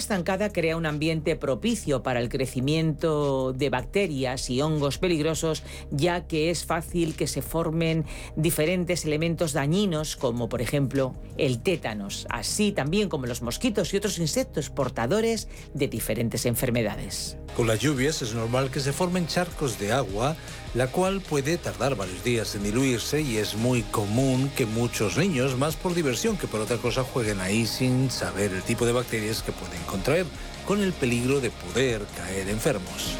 Estancada crea un ambiente propicio para el crecimiento de bacterias y hongos peligrosos, ya que es fácil que se formen diferentes elementos dañinos, como por ejemplo el tétanos, así también como los mosquitos y otros insectos portadores de diferentes enfermedades. Con las lluvias es normal que se formen charcos de agua, la cual puede tardar varios días en diluirse y es muy común que muchos niños, más por diversión que por otra cosa, jueguen ahí sin saber el tipo de bacterias que pueden contraer, con el peligro de poder caer enfermos.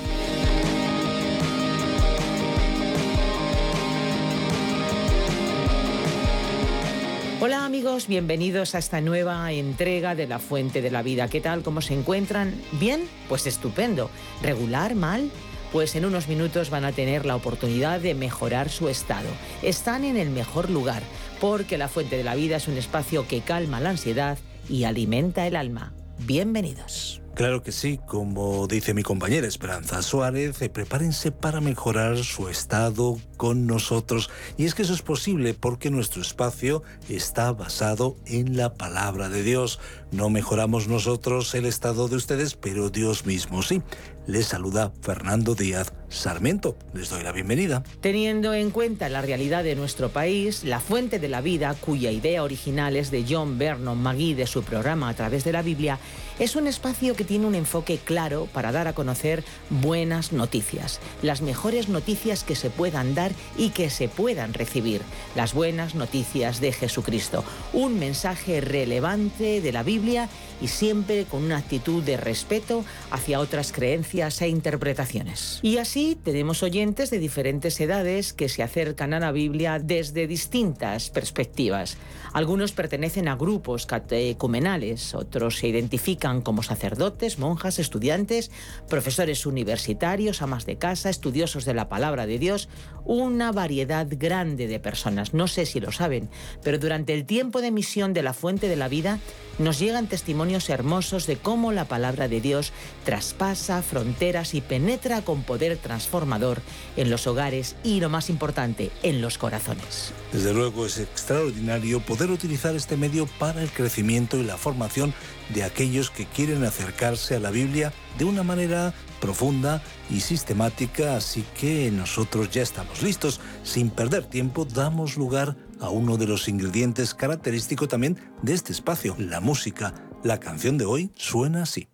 Hola amigos, bienvenidos a esta nueva entrega de La Fuente de la Vida. ¿Qué tal? ¿Cómo se encuentran? ¿Bien? Pues estupendo. ¿Regular? ¿Mal? Pues en unos minutos van a tener la oportunidad de mejorar su estado. Están en el mejor lugar, porque La Fuente de la Vida es un espacio que calma la ansiedad y alimenta el alma. Bienvenidos. Claro que sí, como dice mi compañera Esperanza Suárez, eh, prepárense para mejorar su estado con nosotros. Y es que eso es posible porque nuestro espacio está basado en la palabra de Dios. No mejoramos nosotros el estado de ustedes, pero Dios mismo sí. Les saluda Fernando Díaz Sarmiento. Les doy la bienvenida. Teniendo en cuenta la realidad de nuestro país, la fuente de la vida, cuya idea original es de John Vernon Magee de su programa A través de la Biblia, es un espacio que tiene un enfoque claro para dar a conocer buenas noticias, las mejores noticias que se puedan dar y que se puedan recibir, las buenas noticias de Jesucristo, un mensaje relevante de la Biblia y siempre con una actitud de respeto hacia otras creencias e interpretaciones. Y así tenemos oyentes de diferentes edades que se acercan a la Biblia desde distintas perspectivas. Algunos pertenecen a grupos catecumenales, otros se identifican como sacerdotes, monjas, estudiantes, profesores universitarios, amas de casa, estudiosos de la palabra de Dios, una variedad grande de personas. No sé si lo saben, pero durante el tiempo de misión de la fuente de la vida nos llegan testimonios hermosos de cómo la palabra de Dios traspasa fronteras y penetra con poder transformador en los hogares y, lo más importante, en los corazones. Desde luego es extraordinario poder utilizar este medio para el crecimiento y la formación de aquellos que quieren acercarse a la Biblia de una manera profunda y sistemática, así que nosotros ya estamos listos. Sin perder tiempo, damos lugar a uno de los ingredientes característicos también de este espacio, la música. La canción de hoy suena así.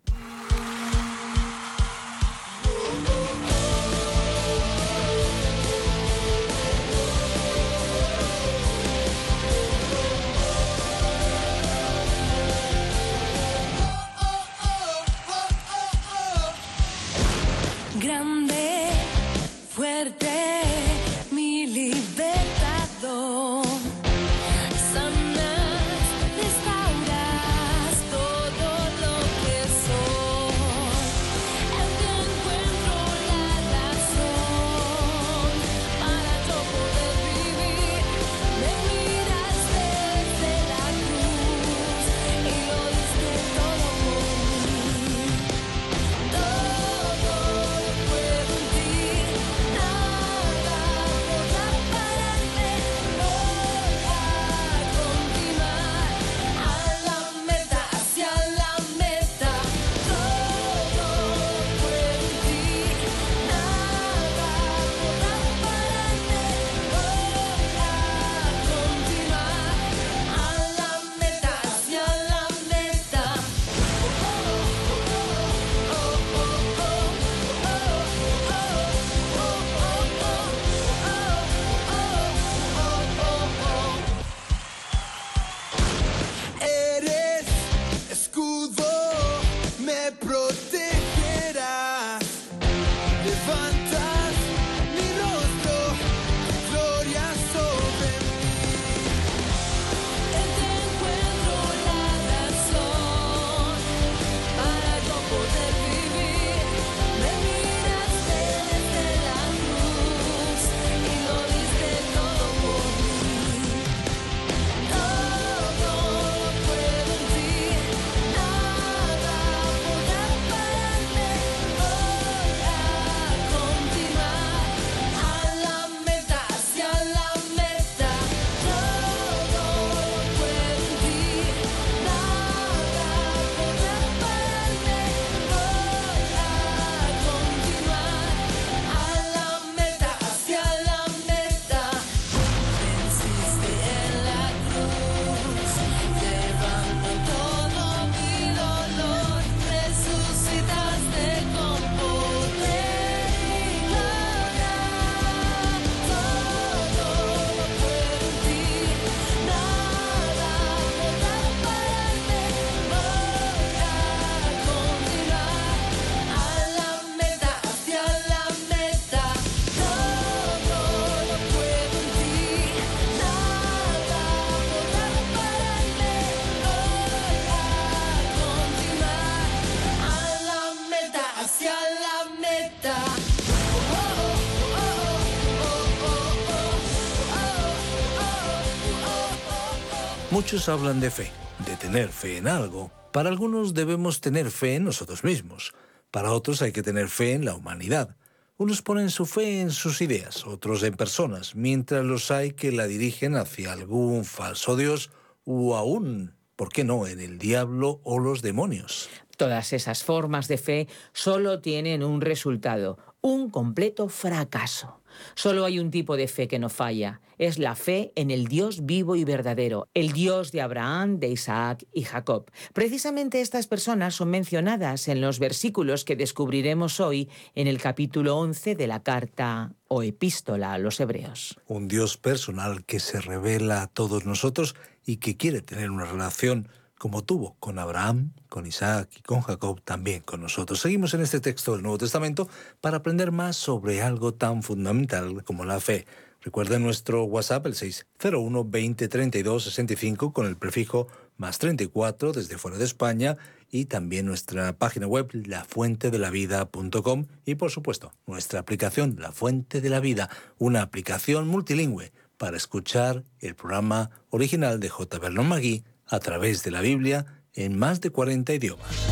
Muchos hablan de fe, de tener fe en algo. Para algunos debemos tener fe en nosotros mismos. Para otros hay que tener fe en la humanidad. Unos ponen su fe en sus ideas, otros en personas, mientras los hay que la dirigen hacia algún falso Dios o aún, ¿por qué no?, en el diablo o los demonios. Todas esas formas de fe solo tienen un resultado, un completo fracaso. Solo hay un tipo de fe que no falla. Es la fe en el Dios vivo y verdadero, el Dios de Abraham, de Isaac y Jacob. Precisamente estas personas son mencionadas en los versículos que descubriremos hoy en el capítulo 11 de la carta o epístola a los hebreos. Un Dios personal que se revela a todos nosotros y que quiere tener una relación como tuvo con Abraham, con Isaac y con Jacob, también con nosotros. Seguimos en este texto del Nuevo Testamento para aprender más sobre algo tan fundamental como la fe. Recuerden nuestro WhatsApp, el 601 2032 65 con el prefijo más 34 desde fuera de España y también nuestra página web lafuentedelavida.com y por supuesto nuestra aplicación La Fuente de la Vida, una aplicación multilingüe para escuchar el programa original de J. Vernon Magui a través de la Biblia en más de 40 idiomas.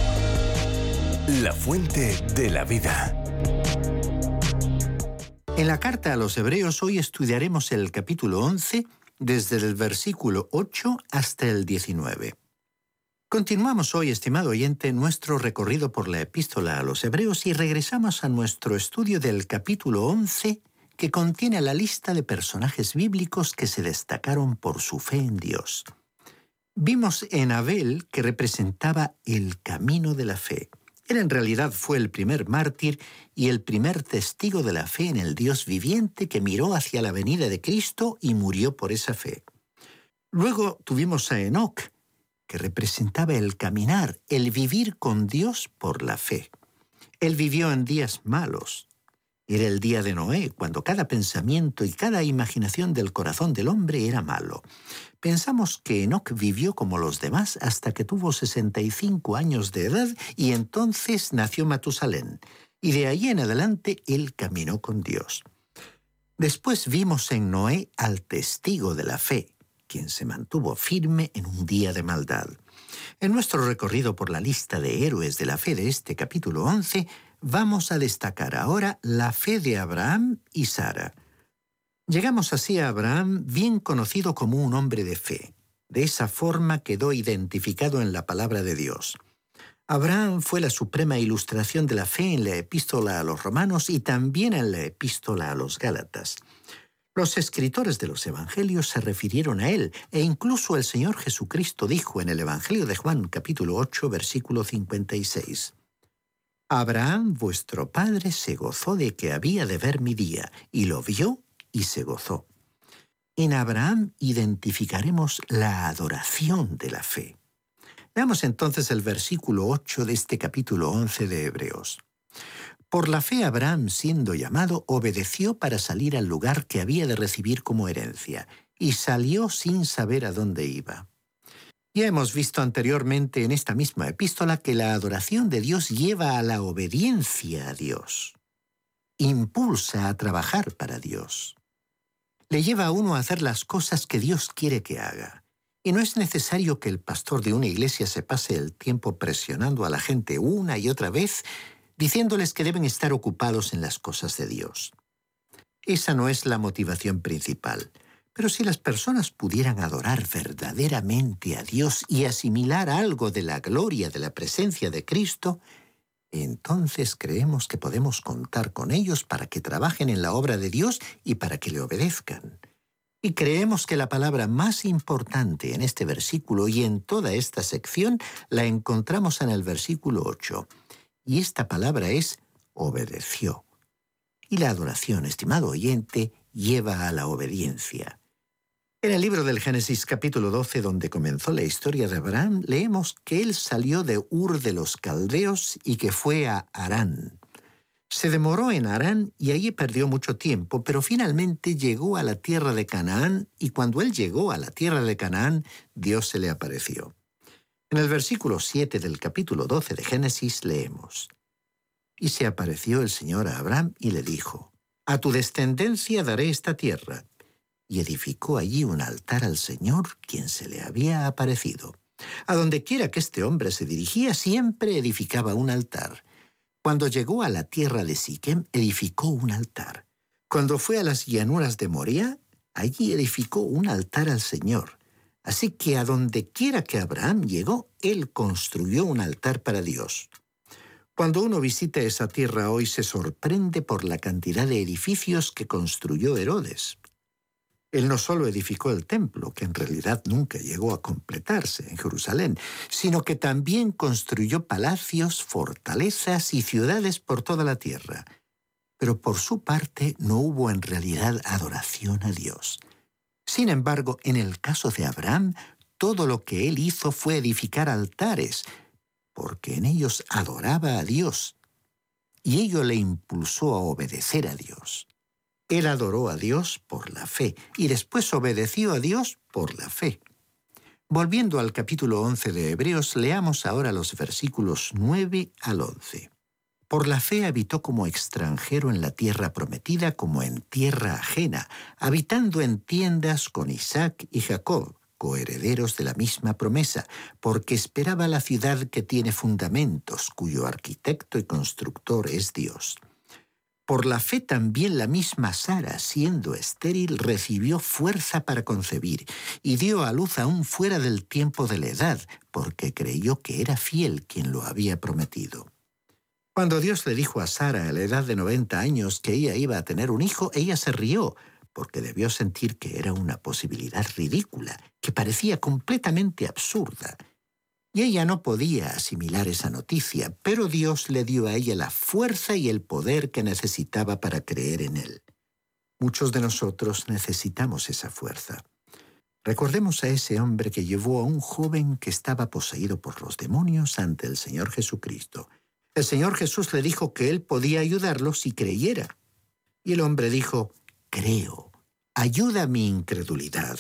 La fuente de la vida. En la carta a los Hebreos hoy estudiaremos el capítulo 11 desde el versículo 8 hasta el 19. Continuamos hoy, estimado oyente, nuestro recorrido por la epístola a los Hebreos y regresamos a nuestro estudio del capítulo 11 que contiene la lista de personajes bíblicos que se destacaron por su fe en Dios. Vimos en Abel que representaba el camino de la fe. Él en realidad fue el primer mártir y el primer testigo de la fe en el Dios viviente que miró hacia la venida de Cristo y murió por esa fe. Luego tuvimos a Enoch, que representaba el caminar, el vivir con Dios por la fe. Él vivió en días malos, era el día de Noé, cuando cada pensamiento y cada imaginación del corazón del hombre era malo. Pensamos que Enoch vivió como los demás hasta que tuvo 65 años de edad y entonces nació Matusalén. Y de ahí en adelante él caminó con Dios. Después vimos en Noé al testigo de la fe, quien se mantuvo firme en un día de maldad. En nuestro recorrido por la lista de héroes de la fe de este capítulo 11, vamos a destacar ahora la fe de Abraham y Sara. Llegamos así a Abraham bien conocido como un hombre de fe. De esa forma quedó identificado en la palabra de Dios. Abraham fue la suprema ilustración de la fe en la epístola a los romanos y también en la epístola a los gálatas. Los escritores de los Evangelios se refirieron a él e incluso el Señor Jesucristo dijo en el Evangelio de Juan capítulo 8 versículo 56. Abraham vuestro padre se gozó de que había de ver mi día, y lo vio y se gozó. En Abraham identificaremos la adoración de la fe. Veamos entonces el versículo 8 de este capítulo 11 de Hebreos. Por la fe Abraham, siendo llamado, obedeció para salir al lugar que había de recibir como herencia, y salió sin saber a dónde iba. Ya hemos visto anteriormente en esta misma epístola que la adoración de Dios lleva a la obediencia a Dios. Impulsa a trabajar para Dios. Le lleva a uno a hacer las cosas que Dios quiere que haga. Y no es necesario que el pastor de una iglesia se pase el tiempo presionando a la gente una y otra vez, diciéndoles que deben estar ocupados en las cosas de Dios. Esa no es la motivación principal. Pero si las personas pudieran adorar verdaderamente a Dios y asimilar algo de la gloria de la presencia de Cristo, entonces creemos que podemos contar con ellos para que trabajen en la obra de Dios y para que le obedezcan. Y creemos que la palabra más importante en este versículo y en toda esta sección la encontramos en el versículo 8. Y esta palabra es obedeció. Y la adoración, estimado oyente, lleva a la obediencia. En el libro del Génesis capítulo 12, donde comenzó la historia de Abraham, leemos que él salió de Ur de los Caldeos y que fue a Harán. Se demoró en Harán y allí perdió mucho tiempo, pero finalmente llegó a la tierra de Canaán y cuando él llegó a la tierra de Canaán, Dios se le apareció. En el versículo 7 del capítulo 12 de Génesis leemos, Y se apareció el Señor a Abraham y le dijo, A tu descendencia daré esta tierra y edificó allí un altar al Señor, quien se le había aparecido. A donde quiera que este hombre se dirigía, siempre edificaba un altar. Cuando llegó a la tierra de Siquem, edificó un altar. Cuando fue a las llanuras de Moria, allí edificó un altar al Señor. Así que a donde quiera que Abraham llegó, él construyó un altar para Dios. Cuando uno visita esa tierra hoy se sorprende por la cantidad de edificios que construyó Herodes. Él no solo edificó el templo, que en realidad nunca llegó a completarse en Jerusalén, sino que también construyó palacios, fortalezas y ciudades por toda la tierra. Pero por su parte no hubo en realidad adoración a Dios. Sin embargo, en el caso de Abraham, todo lo que él hizo fue edificar altares, porque en ellos adoraba a Dios, y ello le impulsó a obedecer a Dios. Él adoró a Dios por la fe y después obedeció a Dios por la fe. Volviendo al capítulo 11 de Hebreos, leamos ahora los versículos 9 al 11. Por la fe habitó como extranjero en la tierra prometida como en tierra ajena, habitando en tiendas con Isaac y Jacob, coherederos de la misma promesa, porque esperaba la ciudad que tiene fundamentos, cuyo arquitecto y constructor es Dios. Por la fe también la misma Sara, siendo estéril, recibió fuerza para concebir y dio a luz aún fuera del tiempo de la edad, porque creyó que era fiel quien lo había prometido. Cuando Dios le dijo a Sara a la edad de 90 años que ella iba a tener un hijo, ella se rió, porque debió sentir que era una posibilidad ridícula, que parecía completamente absurda. Y ella no podía asimilar esa noticia, pero Dios le dio a ella la fuerza y el poder que necesitaba para creer en él. Muchos de nosotros necesitamos esa fuerza. Recordemos a ese hombre que llevó a un joven que estaba poseído por los demonios ante el Señor Jesucristo. El Señor Jesús le dijo que él podía ayudarlo si creyera. Y el hombre dijo, creo, ayuda mi incredulidad.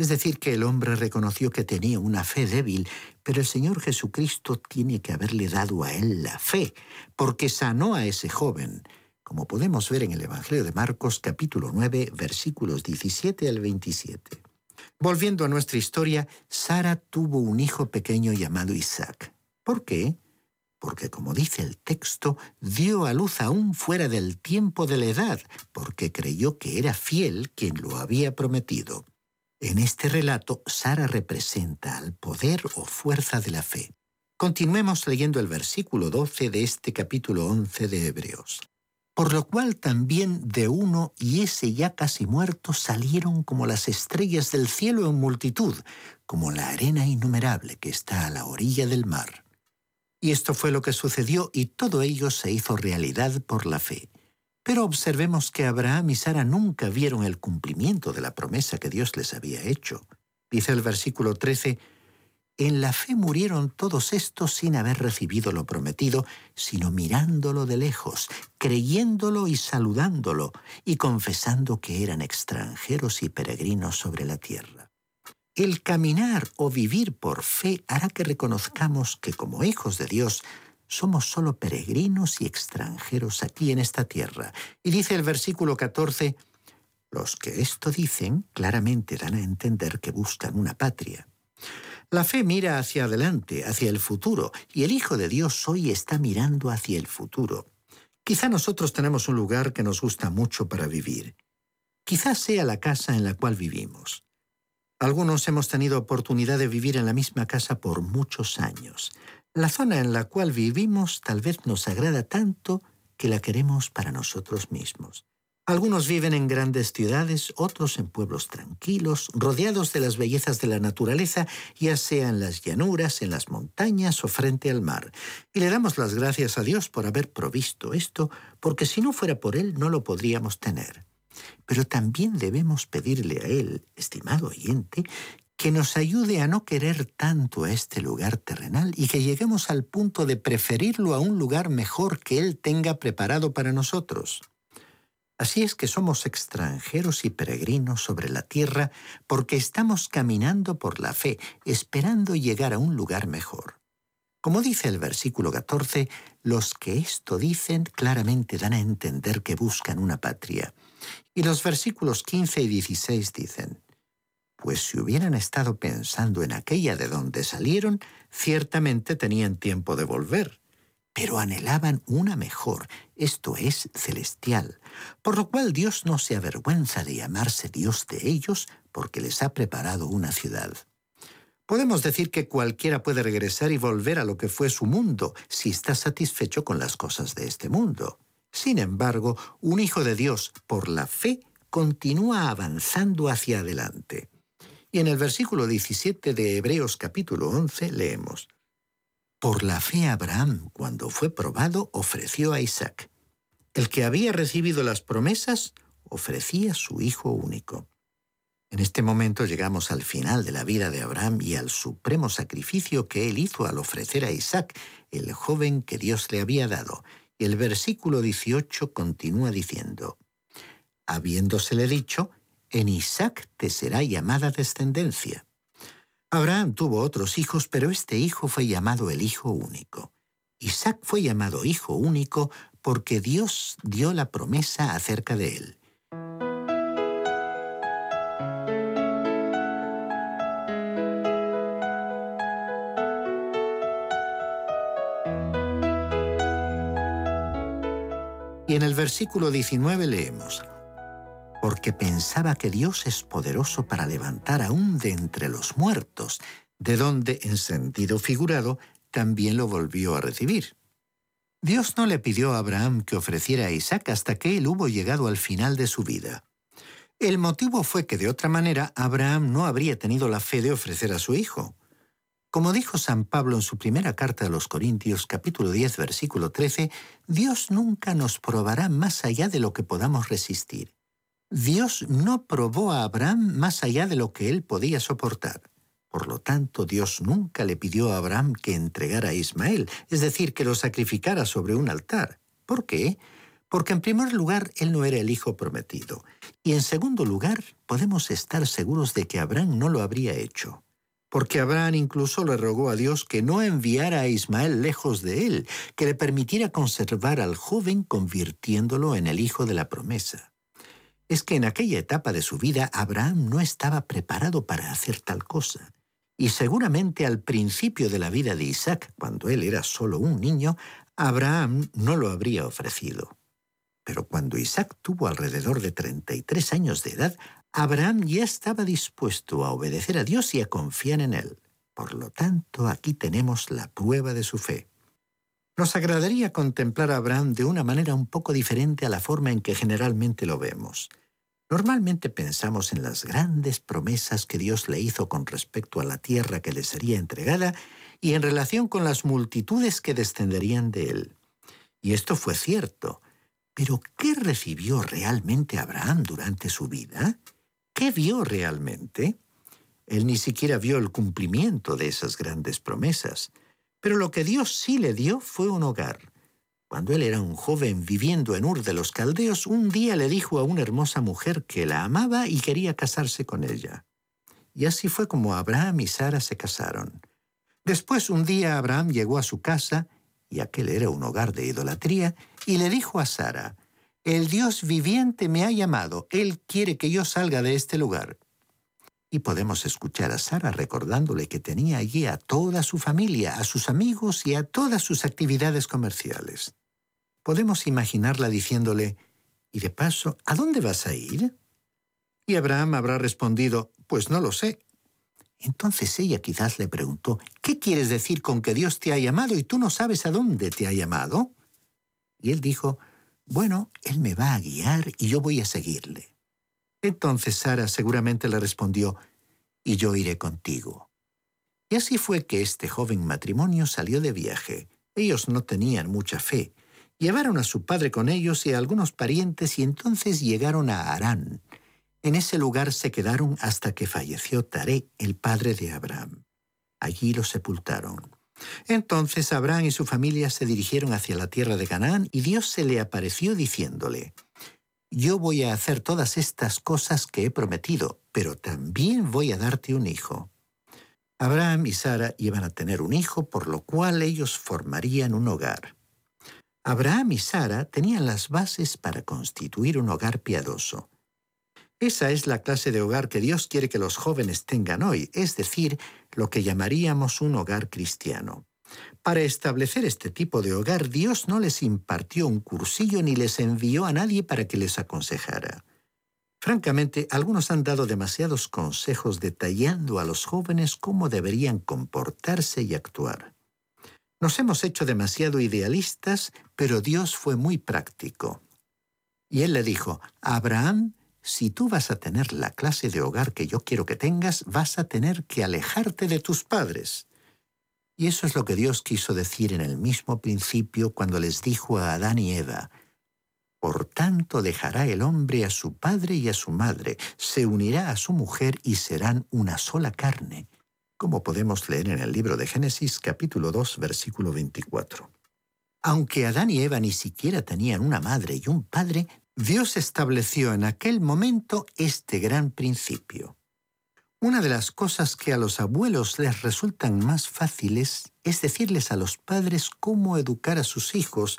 Es decir, que el hombre reconoció que tenía una fe débil, pero el Señor Jesucristo tiene que haberle dado a él la fe, porque sanó a ese joven, como podemos ver en el Evangelio de Marcos capítulo 9 versículos 17 al 27. Volviendo a nuestra historia, Sara tuvo un hijo pequeño llamado Isaac. ¿Por qué? porque como dice el texto, dio a luz aún fuera del tiempo de la edad, porque creyó que era fiel quien lo había prometido. En este relato, Sara representa al poder o fuerza de la fe. Continuemos leyendo el versículo 12 de este capítulo 11 de Hebreos. Por lo cual también de uno y ese ya casi muerto salieron como las estrellas del cielo en multitud, como la arena innumerable que está a la orilla del mar. Y esto fue lo que sucedió y todo ello se hizo realidad por la fe. Pero observemos que Abraham y Sara nunca vieron el cumplimiento de la promesa que Dios les había hecho. Dice el versículo 13, En la fe murieron todos estos sin haber recibido lo prometido, sino mirándolo de lejos, creyéndolo y saludándolo, y confesando que eran extranjeros y peregrinos sobre la tierra. El caminar o vivir por fe hará que reconozcamos que como hijos de Dios somos solo peregrinos y extranjeros aquí en esta tierra. Y dice el versículo 14, los que esto dicen claramente dan a entender que buscan una patria. La fe mira hacia adelante, hacia el futuro, y el Hijo de Dios hoy está mirando hacia el futuro. Quizá nosotros tenemos un lugar que nos gusta mucho para vivir. Quizá sea la casa en la cual vivimos. Algunos hemos tenido oportunidad de vivir en la misma casa por muchos años. La zona en la cual vivimos tal vez nos agrada tanto que la queremos para nosotros mismos. Algunos viven en grandes ciudades, otros en pueblos tranquilos, rodeados de las bellezas de la naturaleza, ya sea en las llanuras, en las montañas o frente al mar. Y le damos las gracias a Dios por haber provisto esto, porque si no fuera por Él no lo podríamos tener. Pero también debemos pedirle a Él, estimado oyente, que nos ayude a no querer tanto a este lugar terrenal y que lleguemos al punto de preferirlo a un lugar mejor que Él tenga preparado para nosotros. Así es que somos extranjeros y peregrinos sobre la tierra porque estamos caminando por la fe, esperando llegar a un lugar mejor. Como dice el versículo 14, los que esto dicen claramente dan a entender que buscan una patria. Y los versículos 15 y 16 dicen, Pues si hubieran estado pensando en aquella de donde salieron, ciertamente tenían tiempo de volver, pero anhelaban una mejor, esto es, celestial, por lo cual Dios no se avergüenza de llamarse Dios de ellos, porque les ha preparado una ciudad. Podemos decir que cualquiera puede regresar y volver a lo que fue su mundo si está satisfecho con las cosas de este mundo. Sin embargo, un hijo de Dios, por la fe, continúa avanzando hacia adelante. Y en el versículo 17 de Hebreos capítulo 11 leemos, Por la fe Abraham, cuando fue probado, ofreció a Isaac. El que había recibido las promesas, ofrecía su hijo único. En este momento llegamos al final de la vida de Abraham y al supremo sacrificio que él hizo al ofrecer a Isaac, el joven que Dios le había dado. Y el versículo 18 continúa diciendo, habiéndosele dicho, en Isaac te será llamada descendencia. Abraham tuvo otros hijos, pero este hijo fue llamado el hijo único. Isaac fue llamado hijo único porque Dios dio la promesa acerca de él. Y en el versículo 19 leemos, porque pensaba que Dios es poderoso para levantar aún de entre los muertos, de donde, en sentido figurado, también lo volvió a recibir. Dios no le pidió a Abraham que ofreciera a Isaac hasta que él hubo llegado al final de su vida. El motivo fue que de otra manera Abraham no habría tenido la fe de ofrecer a su hijo. Como dijo San Pablo en su primera carta a los Corintios capítulo 10 versículo 13, Dios nunca nos probará más allá de lo que podamos resistir. Dios no probó a Abraham más allá de lo que él podía soportar. Por lo tanto, Dios nunca le pidió a Abraham que entregara a Ismael, es decir, que lo sacrificara sobre un altar. ¿Por qué? Porque en primer lugar, él no era el hijo prometido. Y en segundo lugar, podemos estar seguros de que Abraham no lo habría hecho porque Abraham incluso le rogó a Dios que no enviara a Ismael lejos de él, que le permitiera conservar al joven convirtiéndolo en el hijo de la promesa. Es que en aquella etapa de su vida Abraham no estaba preparado para hacer tal cosa. Y seguramente al principio de la vida de Isaac, cuando él era solo un niño, Abraham no lo habría ofrecido. Pero cuando Isaac tuvo alrededor de 33 años de edad, Abraham ya estaba dispuesto a obedecer a Dios y a confiar en Él. Por lo tanto, aquí tenemos la prueba de su fe. Nos agradaría contemplar a Abraham de una manera un poco diferente a la forma en que generalmente lo vemos. Normalmente pensamos en las grandes promesas que Dios le hizo con respecto a la tierra que le sería entregada y en relación con las multitudes que descenderían de él. Y esto fue cierto. Pero ¿qué recibió realmente Abraham durante su vida? ¿Qué vio realmente? Él ni siquiera vio el cumplimiento de esas grandes promesas, pero lo que Dios sí le dio fue un hogar. Cuando él era un joven viviendo en Ur de los Caldeos, un día le dijo a una hermosa mujer que la amaba y quería casarse con ella. Y así fue como Abraham y Sara se casaron. Después un día Abraham llegó a su casa, y aquel era un hogar de idolatría, y le dijo a Sara, el Dios viviente me ha llamado. Él quiere que yo salga de este lugar. Y podemos escuchar a Sara recordándole que tenía allí a toda su familia, a sus amigos y a todas sus actividades comerciales. Podemos imaginarla diciéndole, y de paso, ¿a dónde vas a ir? Y Abraham habrá respondido, pues no lo sé. Entonces ella quizás le preguntó, ¿qué quieres decir con que Dios te ha llamado y tú no sabes a dónde te ha llamado? Y él dijo, bueno, él me va a guiar y yo voy a seguirle. Entonces Sara seguramente le respondió, y yo iré contigo. Y así fue que este joven matrimonio salió de viaje. Ellos no tenían mucha fe. Llevaron a su padre con ellos y a algunos parientes y entonces llegaron a Harán. En ese lugar se quedaron hasta que falleció Taré, el padre de Abraham. Allí lo sepultaron. Entonces Abraham y su familia se dirigieron hacia la tierra de Canaán y Dios se le apareció diciéndole, Yo voy a hacer todas estas cosas que he prometido, pero también voy a darte un hijo. Abraham y Sara iban a tener un hijo, por lo cual ellos formarían un hogar. Abraham y Sara tenían las bases para constituir un hogar piadoso. Esa es la clase de hogar que Dios quiere que los jóvenes tengan hoy, es decir, lo que llamaríamos un hogar cristiano. Para establecer este tipo de hogar, Dios no les impartió un cursillo ni les envió a nadie para que les aconsejara. Francamente, algunos han dado demasiados consejos detallando a los jóvenes cómo deberían comportarse y actuar. Nos hemos hecho demasiado idealistas, pero Dios fue muy práctico. Y Él le dijo, Abraham, si tú vas a tener la clase de hogar que yo quiero que tengas, vas a tener que alejarte de tus padres. Y eso es lo que Dios quiso decir en el mismo principio cuando les dijo a Adán y Eva, Por tanto dejará el hombre a su padre y a su madre, se unirá a su mujer y serán una sola carne como podemos leer en el libro de Génesis capítulo 2 versículo 24. Aunque Adán y Eva ni siquiera tenían una madre y un padre, Dios estableció en aquel momento este gran principio. Una de las cosas que a los abuelos les resultan más fáciles es decirles a los padres cómo educar a sus hijos,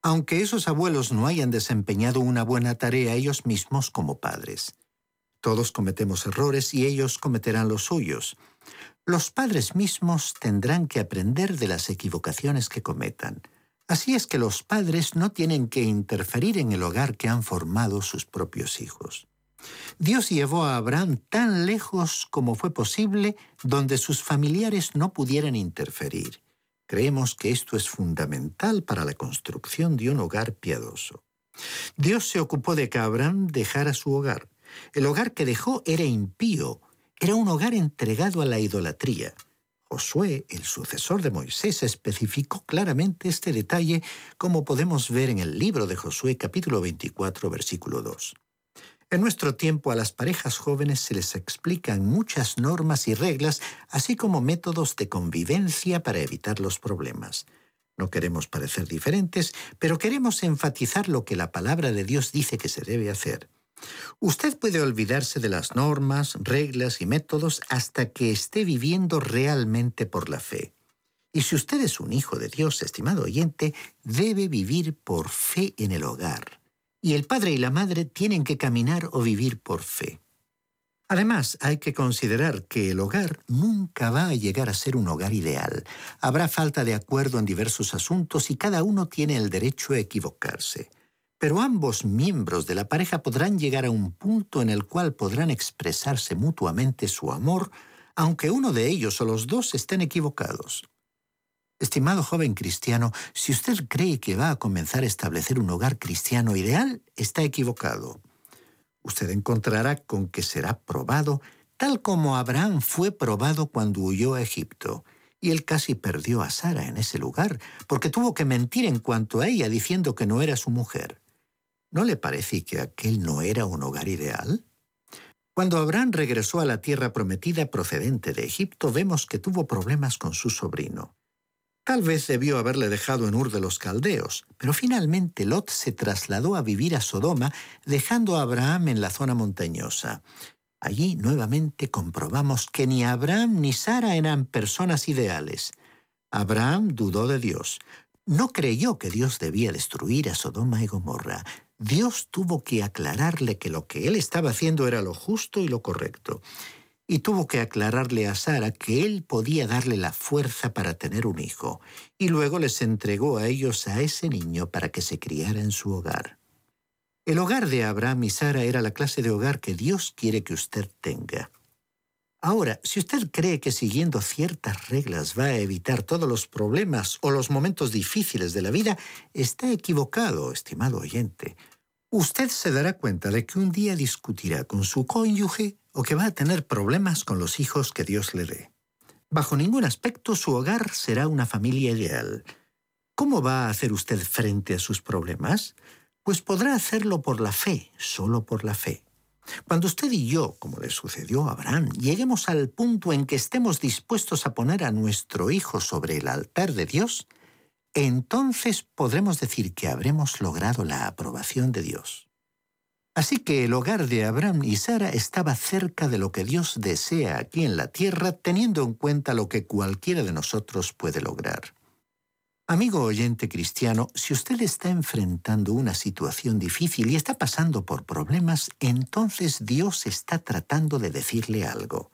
aunque esos abuelos no hayan desempeñado una buena tarea ellos mismos como padres. Todos cometemos errores y ellos cometerán los suyos. Los padres mismos tendrán que aprender de las equivocaciones que cometan. Así es que los padres no tienen que interferir en el hogar que han formado sus propios hijos. Dios llevó a Abraham tan lejos como fue posible donde sus familiares no pudieran interferir. Creemos que esto es fundamental para la construcción de un hogar piadoso. Dios se ocupó de que Abraham dejara su hogar. El hogar que dejó era impío, era un hogar entregado a la idolatría. Josué, el sucesor de Moisés, especificó claramente este detalle, como podemos ver en el libro de Josué capítulo 24, versículo 2. En nuestro tiempo a las parejas jóvenes se les explican muchas normas y reglas, así como métodos de convivencia para evitar los problemas. No queremos parecer diferentes, pero queremos enfatizar lo que la palabra de Dios dice que se debe hacer. Usted puede olvidarse de las normas, reglas y métodos hasta que esté viviendo realmente por la fe. Y si usted es un hijo de Dios, estimado oyente, debe vivir por fe en el hogar. Y el padre y la madre tienen que caminar o vivir por fe. Además, hay que considerar que el hogar nunca va a llegar a ser un hogar ideal. Habrá falta de acuerdo en diversos asuntos y cada uno tiene el derecho a equivocarse. Pero ambos miembros de la pareja podrán llegar a un punto en el cual podrán expresarse mutuamente su amor, aunque uno de ellos o los dos estén equivocados. Estimado joven cristiano, si usted cree que va a comenzar a establecer un hogar cristiano ideal, está equivocado. Usted encontrará con que será probado tal como Abraham fue probado cuando huyó a Egipto y él casi perdió a Sara en ese lugar, porque tuvo que mentir en cuanto a ella diciendo que no era su mujer. ¿No le parece que aquel no era un hogar ideal? Cuando Abraham regresó a la tierra prometida procedente de Egipto, vemos que tuvo problemas con su sobrino. Tal vez debió haberle dejado en Ur de los Caldeos, pero finalmente Lot se trasladó a vivir a Sodoma, dejando a Abraham en la zona montañosa. Allí nuevamente comprobamos que ni Abraham ni Sara eran personas ideales. Abraham dudó de Dios. No creyó que Dios debía destruir a Sodoma y Gomorra. Dios tuvo que aclararle que lo que él estaba haciendo era lo justo y lo correcto. Y tuvo que aclararle a Sara que él podía darle la fuerza para tener un hijo. Y luego les entregó a ellos a ese niño para que se criara en su hogar. El hogar de Abraham y Sara era la clase de hogar que Dios quiere que usted tenga. Ahora, si usted cree que siguiendo ciertas reglas va a evitar todos los problemas o los momentos difíciles de la vida, está equivocado, estimado oyente. Usted se dará cuenta de que un día discutirá con su cónyuge o que va a tener problemas con los hijos que Dios le dé. Bajo ningún aspecto su hogar será una familia ideal. ¿Cómo va a hacer usted frente a sus problemas? Pues podrá hacerlo por la fe, solo por la fe. Cuando usted y yo, como le sucedió a Abraham, lleguemos al punto en que estemos dispuestos a poner a nuestro hijo sobre el altar de Dios, entonces podremos decir que habremos logrado la aprobación de Dios. Así que el hogar de Abraham y Sara estaba cerca de lo que Dios desea aquí en la tierra, teniendo en cuenta lo que cualquiera de nosotros puede lograr. Amigo oyente cristiano, si usted está enfrentando una situación difícil y está pasando por problemas, entonces Dios está tratando de decirle algo.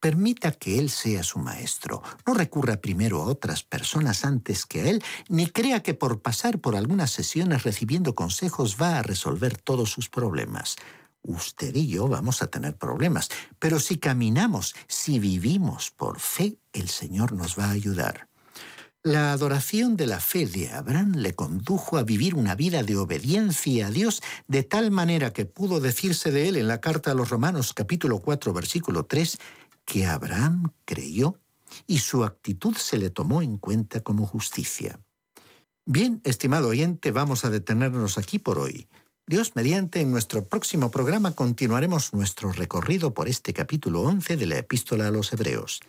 Permita que Él sea su maestro. No recurra primero a otras personas antes que a Él, ni crea que por pasar por algunas sesiones recibiendo consejos va a resolver todos sus problemas. Usted y yo vamos a tener problemas, pero si caminamos, si vivimos por fe, el Señor nos va a ayudar. La adoración de la fe de Abraham le condujo a vivir una vida de obediencia a Dios de tal manera que pudo decirse de él en la carta a los Romanos capítulo 4 versículo 3 que Abraham creyó y su actitud se le tomó en cuenta como justicia. Bien, estimado oyente, vamos a detenernos aquí por hoy. Dios mediante, en nuestro próximo programa continuaremos nuestro recorrido por este capítulo 11 de la epístola a los Hebreos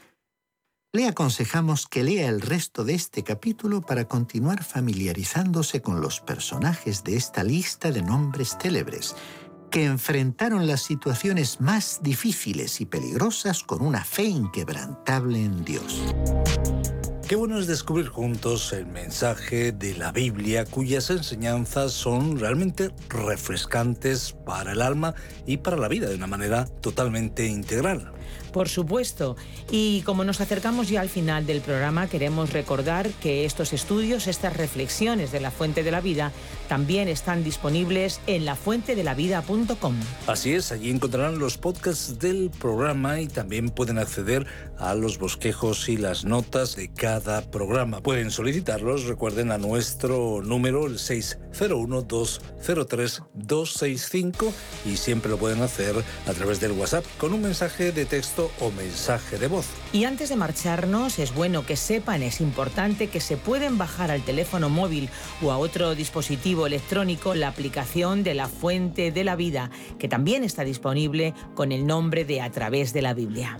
le aconsejamos que lea el resto de este capítulo para continuar familiarizándose con los personajes de esta lista de nombres célebres, que enfrentaron las situaciones más difíciles y peligrosas con una fe inquebrantable en Dios. Qué bueno es descubrir juntos el mensaje de la Biblia cuyas enseñanzas son realmente refrescantes para el alma y para la vida de una manera totalmente integral. Por supuesto. Y como nos acercamos ya al final del programa, queremos recordar que estos estudios, estas reflexiones de la Fuente de la Vida, también están disponibles en lafuentedelavida.com. Así es, allí encontrarán los podcasts del programa y también pueden acceder a los bosquejos y las notas de cada programa. Pueden solicitarlos, recuerden a nuestro número, el 601-203-265, y siempre lo pueden hacer a través del WhatsApp con un mensaje de texto o mensaje de voz. Y antes de marcharnos, es bueno que sepan, es importante que se pueden bajar al teléfono móvil o a otro dispositivo electrónico la aplicación de la Fuente de la Vida, que también está disponible con el nombre de A través de la Biblia.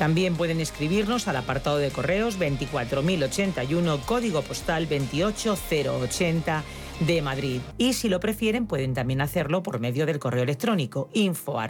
También pueden escribirnos al apartado de correos 24081, código postal 28080 de Madrid. Y si lo prefieren, pueden también hacerlo por medio del correo electrónico info.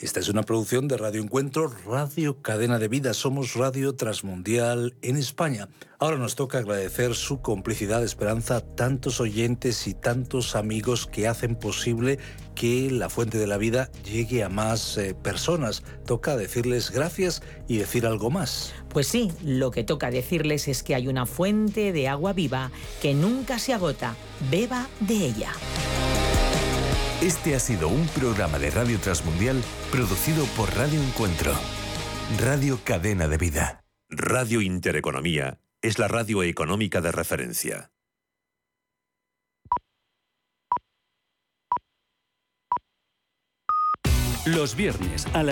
Esta es una producción de Radio Encuentro, Radio Cadena de Vida. Somos Radio Transmundial en España. Ahora nos toca agradecer su complicidad, esperanza, tantos oyentes y tantos amigos que hacen posible que la fuente de la vida llegue a más eh, personas. Toca decirles gracias y decir algo más. Pues sí, lo que toca decirles es que hay una fuente de agua viva que nunca se agota. Beba de ella. Este ha sido un programa de Radio Transmundial producido por Radio Encuentro, Radio Cadena de Vida. Radio Intereconomía es la radio económica de referencia. Los viernes a las